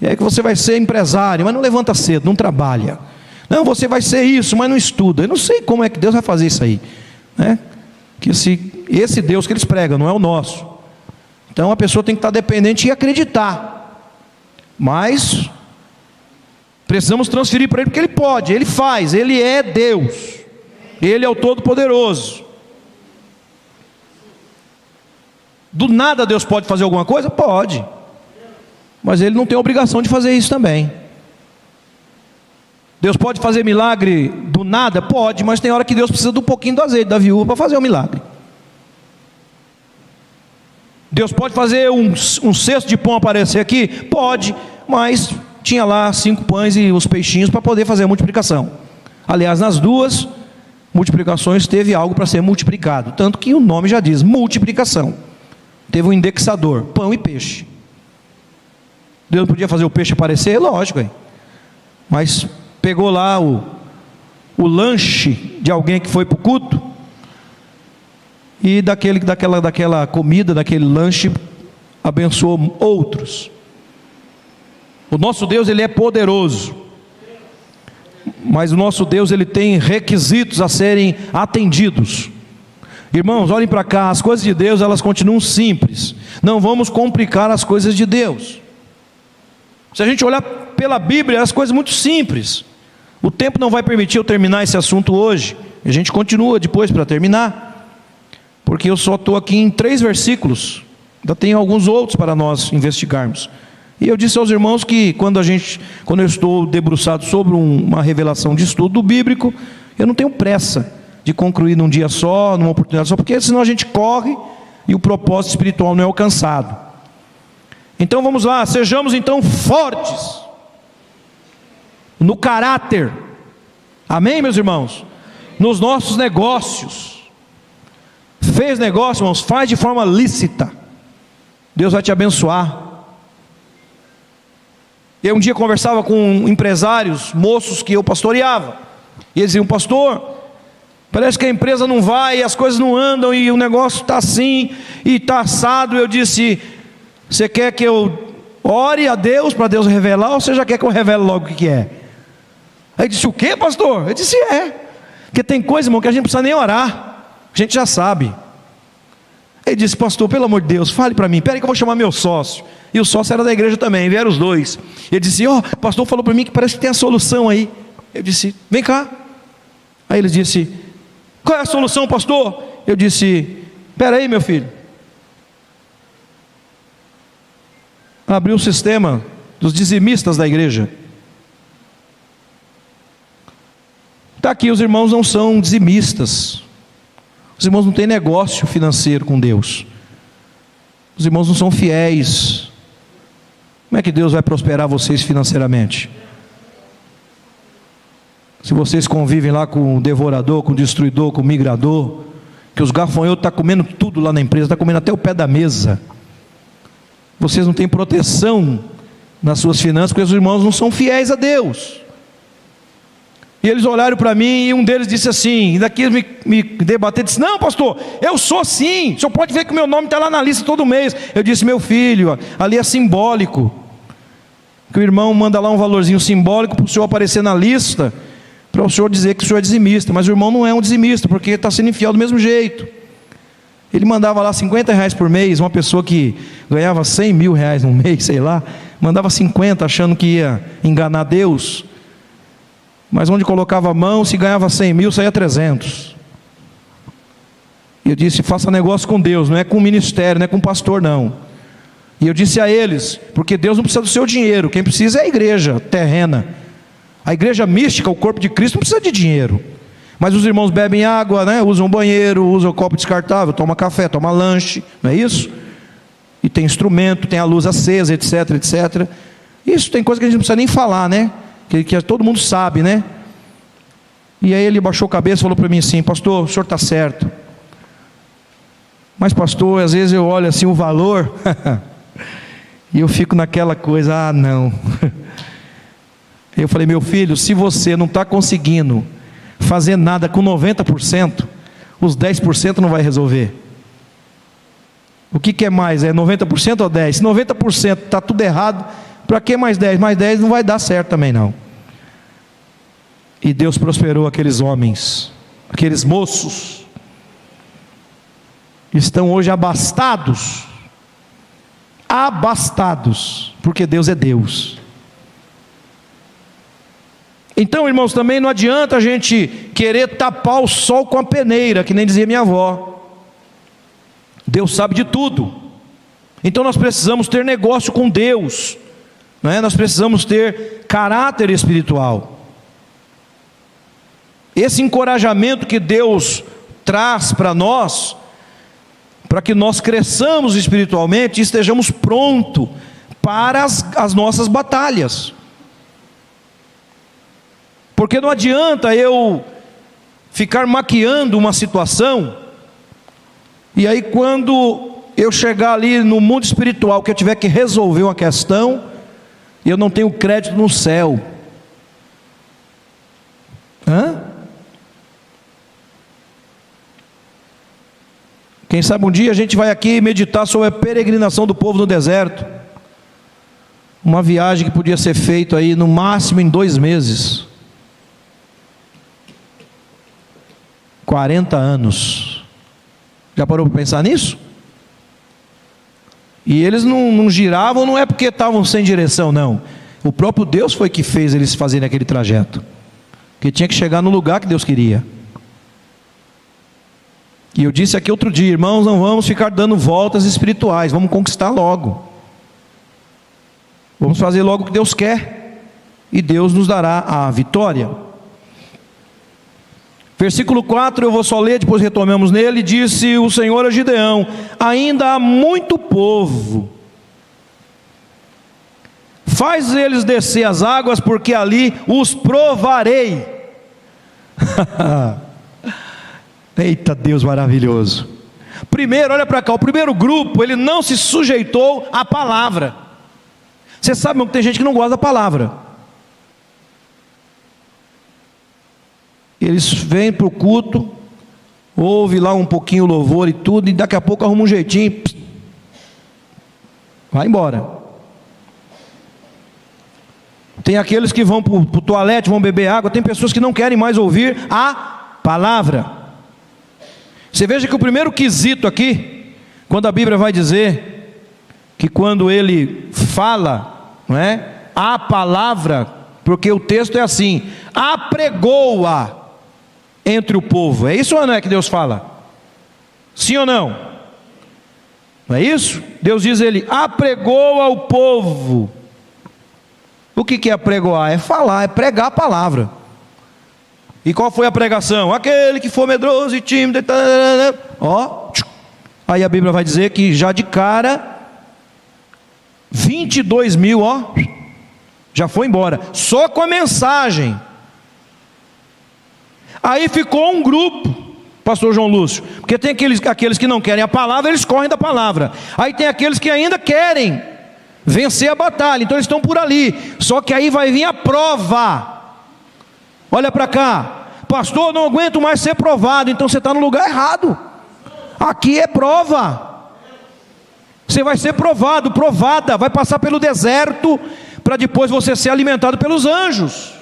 E aí que você vai ser empresário, mas não levanta cedo, não trabalha. Não, você vai ser isso, mas não estuda. Eu não sei como é que Deus vai fazer isso aí. Né? Que esse, esse Deus que eles pregam não é o nosso. Então a pessoa tem que estar dependente e acreditar. Mas precisamos transferir para ele porque ele pode, ele faz, ele é Deus. Ele é o todo-poderoso. Do nada Deus pode fazer alguma coisa? Pode. Mas ele não tem obrigação de fazer isso também. Deus pode fazer milagre do nada? Pode, mas tem hora que Deus precisa de um pouquinho do azeite da viúva para fazer o milagre. Deus pode fazer um, um cesto de pão aparecer aqui? Pode, mas tinha lá cinco pães e os peixinhos para poder fazer a multiplicação. Aliás, nas duas multiplicações teve algo para ser multiplicado, tanto que o nome já diz multiplicação. Teve um indexador, pão e peixe. Deus podia fazer o peixe aparecer? Lógico, hein? mas pegou lá o, o lanche de alguém que foi para o culto, e daquele, daquela, daquela comida, daquele lanche, abençoou outros. O nosso Deus, ele é poderoso. Mas o nosso Deus, ele tem requisitos a serem atendidos. Irmãos, olhem para cá, as coisas de Deus, elas continuam simples. Não vamos complicar as coisas de Deus. Se a gente olhar pela Bíblia, as coisas muito simples. O tempo não vai permitir eu terminar esse assunto hoje. A gente continua depois para terminar. Porque eu só estou aqui em três versículos. Ainda tem alguns outros para nós investigarmos. E eu disse aos irmãos que quando a gente, quando eu estou debruçado sobre um, uma revelação de estudo bíblico, eu não tenho pressa de concluir num dia só, numa oportunidade só, porque senão a gente corre e o propósito espiritual não é alcançado. Então vamos lá, sejamos então fortes no caráter, amém, meus irmãos? Nos nossos negócios. Fez negócio, irmãos, faz de forma lícita. Deus vai te abençoar. Eu um dia conversava com empresários, moços que eu pastoreava. E eles diziam, pastor, parece que a empresa não vai, as coisas não andam, e o negócio está assim, e está assado. Eu disse, você quer que eu ore a Deus para Deus revelar, ou você já quer que eu revele logo o que é? Aí disse, o que, pastor? Eu disse, é. Porque tem coisa, irmão, que a gente não precisa nem orar. A gente já sabe. Ele disse, pastor, pelo amor de Deus, fale para mim. Peraí que eu vou chamar meu sócio. E o sócio era da igreja também, vieram os dois. Ele disse, ó, oh, pastor falou para mim que parece que tem a solução aí. Eu disse, vem cá. Aí ele disse, qual é a solução, pastor? Eu disse, peraí, meu filho. abriu o sistema dos dizimistas da igreja. Está aqui, os irmãos não são dizimistas. Os irmãos não têm negócio financeiro com Deus. Os irmãos não são fiéis. Como é que Deus vai prosperar vocês financeiramente? Se vocês convivem lá com o devorador, com o destruidor, com o migrador, que os gafanhotos estão tá comendo tudo lá na empresa, está comendo até o pé da mesa. Vocês não têm proteção nas suas finanças, porque os irmãos não são fiéis a Deus. E eles olharam para mim e um deles disse assim, e daqui me, me debater, disse: Não, pastor, eu sou sim, o senhor pode ver que meu nome está lá na lista todo mês. Eu disse: Meu filho, ali é simbólico. Que o irmão manda lá um valorzinho simbólico para o senhor aparecer na lista, para o senhor dizer que o senhor é dizimista. Mas o irmão não é um dizimista, porque está sendo infiel do mesmo jeito. Ele mandava lá 50 reais por mês, uma pessoa que ganhava 100 mil reais no [laughs] mês, sei lá, mandava 50 achando que ia enganar Deus. Mas onde colocava a mão, se ganhava 100 mil, saía 300. E eu disse: faça negócio com Deus, não é com o ministério, não é com o pastor, não. E eu disse a eles: porque Deus não precisa do seu dinheiro, quem precisa é a igreja terrena. A igreja mística, o corpo de Cristo, não precisa de dinheiro. Mas os irmãos bebem água, né? usam banheiro, usam copo descartável, toma café, toma lanche, não é isso? E tem instrumento, tem a luz acesa, etc, etc. Isso tem coisa que a gente não precisa nem falar, né? Que, que todo mundo sabe, né? E aí ele baixou a cabeça e falou para mim assim: Pastor, o senhor está certo. Mas, pastor, às vezes eu olho assim o valor [laughs] e eu fico naquela coisa: ah, não. [laughs] Eu falei: Meu filho, se você não está conseguindo fazer nada com 90%, os 10% não vai resolver. O que, que é mais? É 90% ou 10%? Se 90% está tudo errado, para que mais 10? Mais 10 não vai dar certo também não. E Deus prosperou aqueles homens, aqueles moços, estão hoje abastados, abastados, porque Deus é Deus. Então, irmãos, também não adianta a gente querer tapar o sol com a peneira, que nem dizia minha avó. Deus sabe de tudo. Então nós precisamos ter negócio com Deus, não é? Nós precisamos ter caráter espiritual. Esse encorajamento que Deus traz para nós, para que nós cresçamos espiritualmente e estejamos prontos para as, as nossas batalhas. Porque não adianta eu ficar maquiando uma situação, e aí quando eu chegar ali no mundo espiritual, que eu tiver que resolver uma questão, eu não tenho crédito no céu. Hã? Quem sabe um dia a gente vai aqui meditar sobre a peregrinação do povo no deserto. Uma viagem que podia ser feita aí no máximo em dois meses. 40 anos. Já parou para pensar nisso? E eles não, não giravam, não é porque estavam sem direção, não. O próprio Deus foi que fez eles fazerem aquele trajeto. Que tinha que chegar no lugar que Deus queria. E eu disse aqui outro dia, irmãos, não vamos ficar dando voltas espirituais, vamos conquistar logo. Vamos fazer logo o que Deus quer, e Deus nos dará a vitória. Versículo 4, eu vou só ler, depois retomemos nele. Disse o Senhor a Gideão: Ainda há muito povo, faz eles descer as águas, porque ali os provarei. [laughs] Eita Deus maravilhoso. Primeiro, olha para cá, o primeiro grupo, ele não se sujeitou à palavra. Você sabe que tem gente que não gosta da palavra. Eles vêm para o culto, ouve lá um pouquinho o louvor e tudo, e daqui a pouco arruma um jeitinho, pss, vai embora. Tem aqueles que vão para o toalete, vão beber água, tem pessoas que não querem mais ouvir a palavra. Você veja que o primeiro quesito aqui, quando a Bíblia vai dizer que quando ele fala, não é? A palavra, porque o texto é assim: apregou-a entre o povo. É isso ou não é que Deus fala? Sim ou não? Não é isso? Deus diz ele apregou ao povo. O que é apregoar? É falar, é pregar a palavra. E qual foi a pregação? Aquele que for medroso e tímido. Ó, aí a Bíblia vai dizer que já de cara, 22 mil, ó, já foi embora. Só com a mensagem. Aí ficou um grupo, pastor João Lúcio, porque tem aqueles, aqueles que não querem a palavra, eles correm da palavra. Aí tem aqueles que ainda querem vencer a batalha, então eles estão por ali. Só que aí vai vir a prova. Olha para cá, pastor, não aguento mais ser provado, então você está no lugar errado. Aqui é prova. Você vai ser provado, provada, vai passar pelo deserto, para depois você ser alimentado pelos anjos.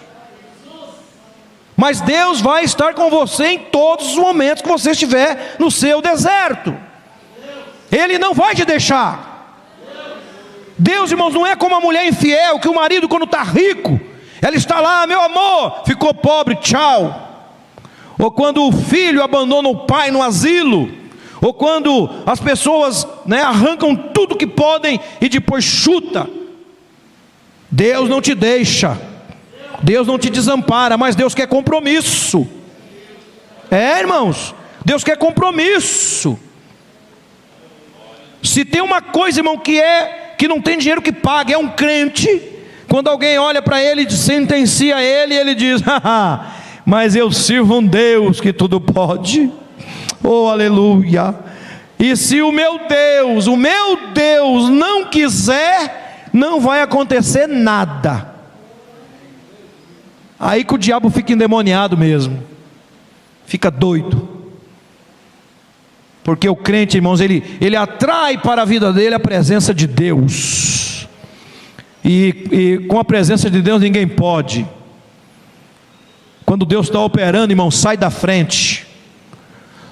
Mas Deus vai estar com você em todos os momentos que você estiver no seu deserto. Ele não vai te deixar. Deus, irmãos, não é como a mulher infiel, que o marido, quando está rico, ela está lá, meu amor, ficou pobre, tchau. Ou quando o filho abandona o pai no asilo, ou quando as pessoas né, arrancam tudo que podem e depois chuta. Deus não te deixa. Deus não te desampara, mas Deus quer compromisso. É, irmãos, Deus quer compromisso. Se tem uma coisa, irmão, que é que não tem dinheiro que pague, é um crente Quando alguém olha para ele e sentencia ele, ele diz: [laughs] mas eu sirvo um Deus que tudo pode. Oh, aleluia. E se o meu Deus, o meu Deus não quiser, não vai acontecer nada. Aí que o diabo fica endemoniado mesmo, fica doido. Porque o crente, irmãos, ele, ele atrai para a vida dele a presença de Deus. E, e com a presença de Deus ninguém pode. Quando Deus está operando, irmão, sai da frente.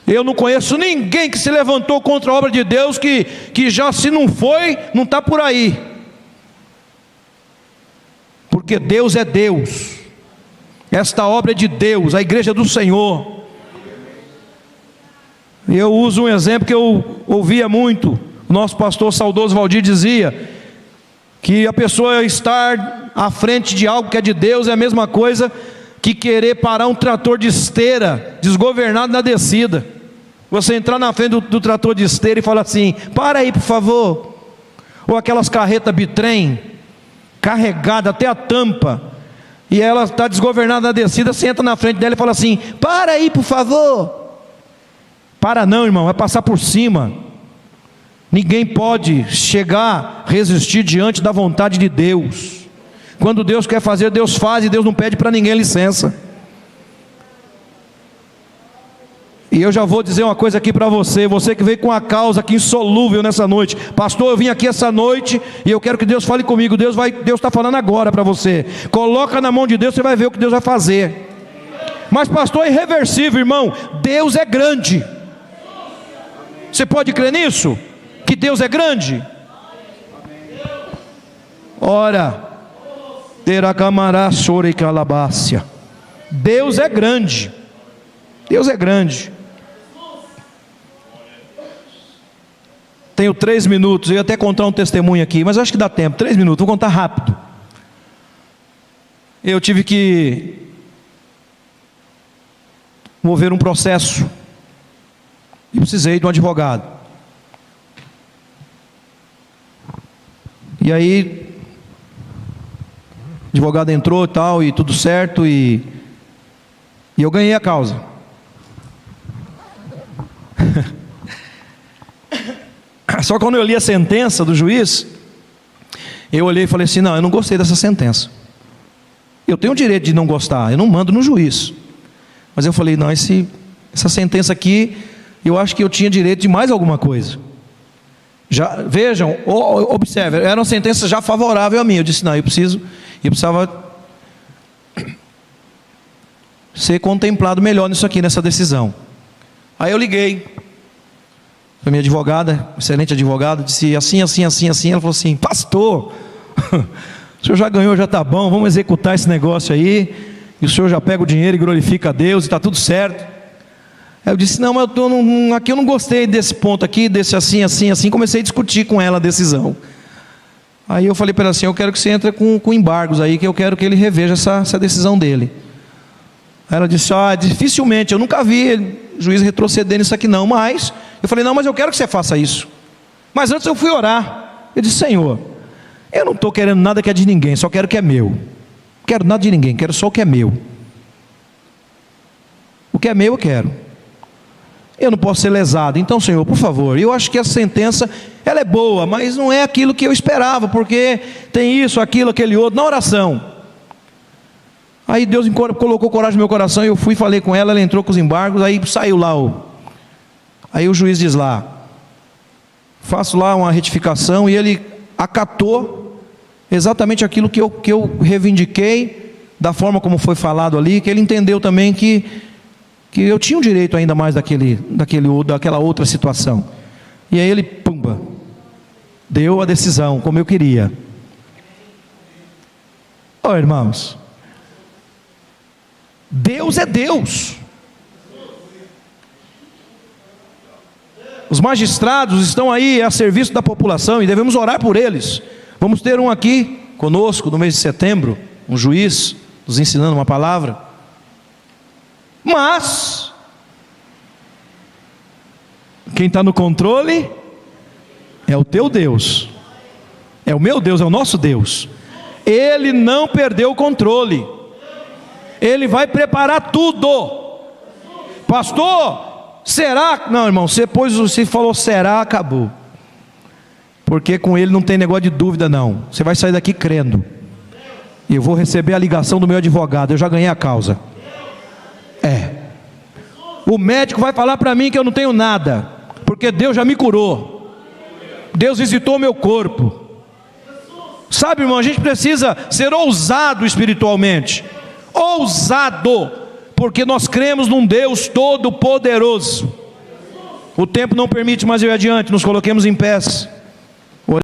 Eu não conheço ninguém que se levantou contra a obra de Deus que, que já se não foi, não está por aí. Porque Deus é Deus. Esta obra é de Deus, a igreja é do Senhor. Eu uso um exemplo que eu ouvia muito. O nosso pastor saudoso Valdir dizia que a pessoa estar à frente de algo que é de Deus é a mesma coisa que querer parar um trator de esteira desgovernado na descida. Você entrar na frente do, do trator de esteira e falar assim: para aí, por favor. Ou aquelas carretas bitrem, carregada até a tampa, e ela está desgovernada na descida, entra na frente dela e fala assim: para aí, por favor. Para não, irmão, é passar por cima. Ninguém pode chegar, resistir diante da vontade de Deus. Quando Deus quer fazer, Deus faz e Deus não pede para ninguém licença. E eu já vou dizer uma coisa aqui para você, você que veio com a causa aqui insolúvel nessa noite. Pastor, eu vim aqui essa noite e eu quero que Deus fale comigo. Deus vai, Deus está falando agora para você. Coloca na mão de Deus, você vai ver o que Deus vai fazer. Mas pastor, é irreversível, irmão. Deus é grande. Você pode crer nisso? Que Deus é grande? Ora, Deus é grande. Deus é grande. Tenho três minutos, eu ia até contar um testemunho aqui, mas acho que dá tempo. Três minutos, vou contar rápido. Eu tive que mover um processo e precisei de um advogado. E aí o advogado entrou e tal, e tudo certo, e, e eu ganhei a causa. [laughs] Só quando eu li a sentença do juiz, eu olhei e falei assim: não, eu não gostei dessa sentença. Eu tenho o direito de não gostar, eu não mando no juiz. Mas eu falei: não, esse, essa sentença aqui, eu acho que eu tinha direito de mais alguma coisa. Já, vejam, observe, era uma sentença já favorável a mim. Eu disse: não, eu preciso e precisava ser contemplado melhor nisso aqui, nessa decisão. Aí eu liguei para minha advogada, excelente advogada, disse assim, assim, assim, assim. Ela falou assim: Pastor, [laughs] o senhor já ganhou, já está bom, vamos executar esse negócio aí. E o senhor já pega o dinheiro e glorifica a Deus e está tudo certo. Aí eu disse: Não, mas eu tô, não, aqui eu não gostei desse ponto aqui, desse assim, assim, assim. Comecei a discutir com ela a decisão. Aí eu falei para ela assim: eu quero que você entre com, com embargos aí, que eu quero que ele reveja essa, essa decisão dele. Ela disse: ah, dificilmente, eu nunca vi juiz retroceder nisso aqui não, mas eu falei: não, mas eu quero que você faça isso. Mas antes eu fui orar. Eu disse: Senhor, eu não estou querendo nada que é de ninguém, só quero que é meu. Não quero nada de ninguém, quero só o que é meu. O que é meu eu quero eu não posso ser lesado. Então, Senhor, por favor, eu acho que a sentença ela é boa, mas não é aquilo que eu esperava, porque tem isso, aquilo, aquele outro, na oração. Aí Deus colocou coragem no meu coração, eu fui, falei com ela, ela entrou com os embargos, aí saiu lá o. Aí o juiz diz lá, faço lá uma retificação, e ele acatou exatamente aquilo que eu, que eu reivindiquei, da forma como foi falado ali, que ele entendeu também que que eu tinha um direito ainda mais daquele, daquele, daquela outra situação. E aí ele, pumba, deu a decisão como eu queria. Oh, irmãos, Deus é Deus. Os magistrados estão aí a serviço da população e devemos orar por eles. Vamos ter um aqui conosco no mês de setembro, um juiz nos ensinando uma palavra. Mas, quem está no controle é o teu Deus, é o meu Deus, é o nosso Deus. Ele não perdeu o controle. Ele vai preparar tudo. Pastor, será? Não, irmão, você pôs, você falou será, acabou. Porque com ele não tem negócio de dúvida não. Você vai sair daqui crendo. E eu vou receber a ligação do meu advogado, eu já ganhei a causa. É. O médico vai falar para mim que eu não tenho nada, porque Deus já me curou. Deus visitou meu corpo. Sabe, irmão, a gente precisa ser ousado espiritualmente. Ousado, porque nós cremos num Deus todo-poderoso. O tempo não permite mais ir adiante, nos coloquemos em pés.